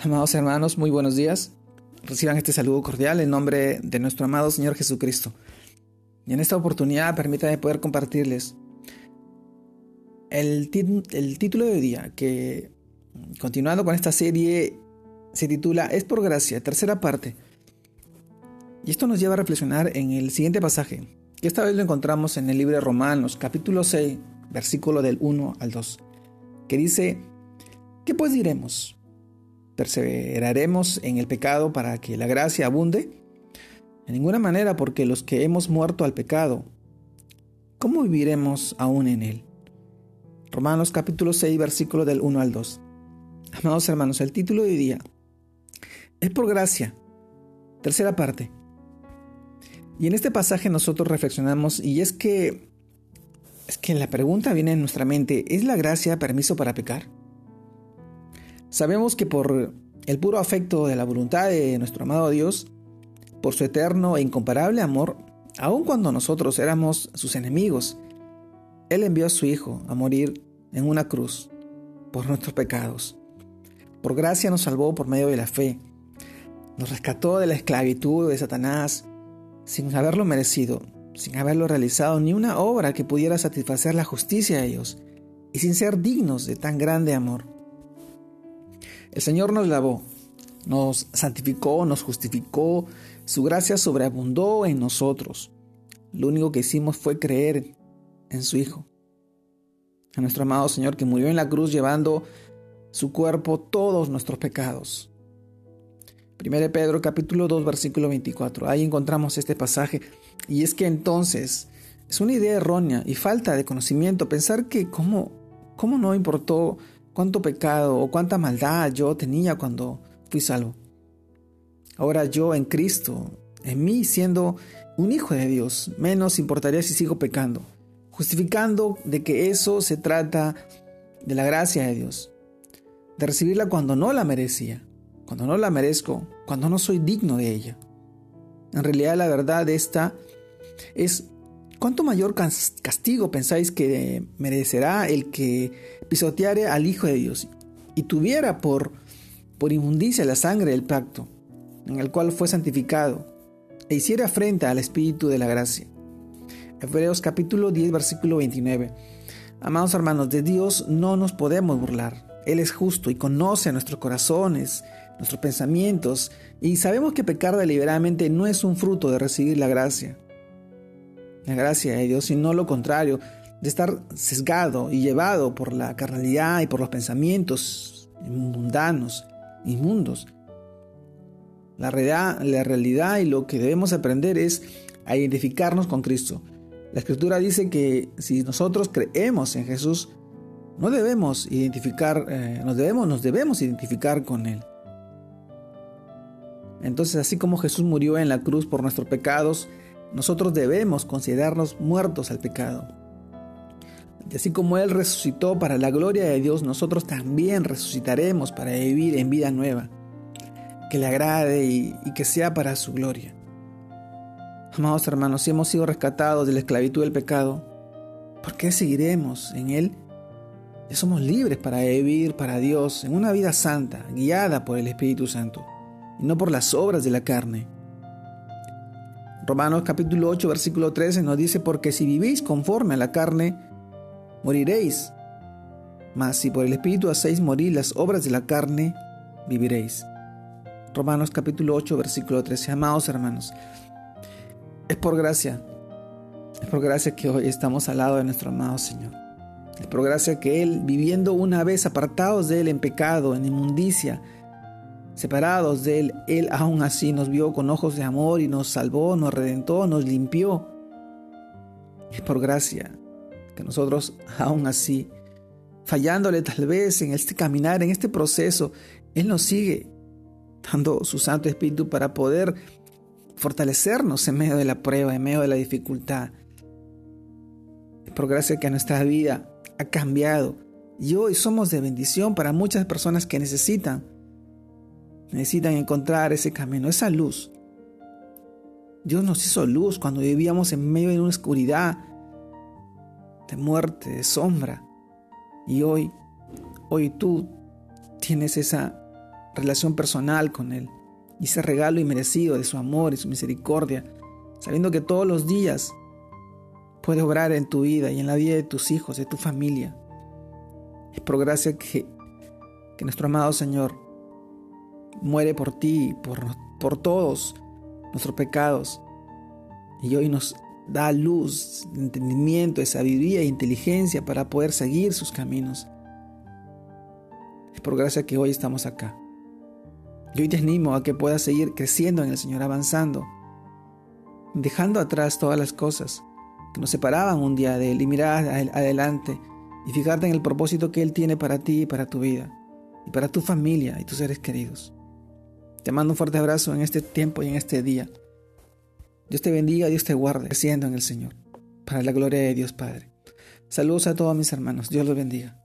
Amados hermanos, muy buenos días. Reciban este saludo cordial en nombre de nuestro amado Señor Jesucristo. Y en esta oportunidad permítanme poder compartirles el, título de hoy día, que continuando con esta serie se titula Es por gracia, tercera parte. Y esto nos lleva a reflexionar en el siguiente pasaje, que esta vez lo encontramos en el libro de Romanos, capítulo 6, versículo del 1 al 2, que dice, ¿qué pues diremos? ¿Perseveraremos en el pecado para que la gracia abunde? De ninguna manera, porque los que hemos muerto al pecado, ¿cómo viviremos aún en él? Romanos capítulo 6, versículo del 1 al 2. Amados hermanos, el título de hoy día es por gracia. Tercera parte. Y en este pasaje nosotros reflexionamos y es que es que la pregunta viene en nuestra mente, ¿es la gracia permiso para pecar? Sabemos que por el puro afecto de la voluntad de nuestro amado Dios, por su eterno e incomparable amor, aun cuando nosotros éramos sus enemigos, Él envió a su Hijo a morir en una cruz por nuestros pecados. Por gracia nos salvó por medio de la fe. Nos rescató de la esclavitud de Satanás sin haberlo merecido, sin haberlo realizado ni una obra que pudiera satisfacer la justicia de Dios y sin ser dignos de tan grande amor. El Señor nos lavó, nos santificó, nos justificó, su gracia sobreabundó en nosotros. Lo único que hicimos fue creer en su Hijo, a nuestro amado Señor que murió en la cruz llevando su cuerpo todos nuestros pecados. 1 Pedro capítulo 2 versículo 24. Ahí encontramos este pasaje y es que entonces es una idea errónea y falta de conocimiento pensar que cómo, cómo no importó cuánto pecado o cuánta maldad yo tenía cuando fui salvo. Ahora yo en Cristo, en mí siendo un hijo de Dios, menos importaría si sigo pecando, justificando de que eso se trata de la gracia de Dios, de recibirla cuando no la merecía, cuando no la merezco, cuando no soy digno de ella. En realidad la verdad esta es ¿Cuánto mayor castigo pensáis que merecerá el que pisoteare al Hijo de Dios y tuviera por, por inmundicia la sangre del pacto, en el cual fue santificado, e hiciera frente al Espíritu de la gracia? Hebreos capítulo 10, versículo 29. Amados hermanos, de Dios no nos podemos burlar. Él es justo y conoce nuestros corazones, nuestros pensamientos, y sabemos que pecar deliberadamente no es un fruto de recibir la gracia la gracia de Dios, sino lo contrario, de estar sesgado y llevado por la carnalidad y por los pensamientos mundanos, inmundos. La realidad, la realidad y lo que debemos aprender es a identificarnos con Cristo. La escritura dice que si nosotros creemos en Jesús, no debemos identificar, eh, nos, debemos, nos debemos identificar con Él. Entonces, así como Jesús murió en la cruz por nuestros pecados, nosotros debemos considerarnos muertos al pecado. Y así como Él resucitó para la gloria de Dios, nosotros también resucitaremos para vivir en vida nueva, que le agrade y, que sea para su gloria. Amados hermanos, si hemos sido rescatados de la esclavitud del pecado, ¿por qué seguiremos en Él? Ya somos libres para vivir para Dios en una vida santa, guiada por el Espíritu Santo, y no por las obras de la carne. Romanos capítulo 8, versículo 13 nos dice, porque si vivís conforme a la carne, moriréis. Mas si por el Espíritu hacéis morir las obras de la carne, viviréis. Romanos capítulo 8, versículo 13. Amados hermanos, es por gracia, es por gracia que hoy estamos al lado de nuestro amado Señor. Es por gracia que Él, viviendo una vez apartados de Él en pecado, en inmundicia, Separados de Él, Él aún así nos vio con ojos de amor y nos salvó, nos redentó, nos limpió. Es por gracia que nosotros aún así, fallándole tal vez en este caminar, en este proceso, Él nos sigue dando su Santo Espíritu para poder fortalecernos en medio de la prueba, en medio de la dificultad. Es por gracia que nuestra vida ha cambiado y hoy somos de bendición para muchas personas que necesitan necesitan encontrar ese camino, esa luz. Dios nos hizo luz cuando vivíamos en medio de una oscuridad, de muerte, de sombra. Y hoy, hoy tú tienes esa relación personal con Él y ese regalo inmerecido de su amor y su misericordia, sabiendo que todos los días puede obrar en tu vida y en la vida de tus hijos, de tu familia. Es por gracia que, que nuestro amado Señor muere por ti, por, por todos nuestros pecados, y hoy nos da luz, entendimiento, sabiduría e inteligencia para poder seguir sus caminos. Es por gracia que hoy estamos acá. Y hoy te animo a que puedas seguir creciendo en el Señor, avanzando, dejando atrás todas las cosas que nos separaban un día de Él y mirar adelante y fijarte en el propósito que Él tiene para ti y para tu vida y para tu familia y tus seres queridos. Te mando un fuerte abrazo en este tiempo y en este día. Dios te bendiga, Dios te guarde, creciendo en el Señor, para la gloria de Dios Padre. Saludos a todos mis hermanos, Dios los bendiga.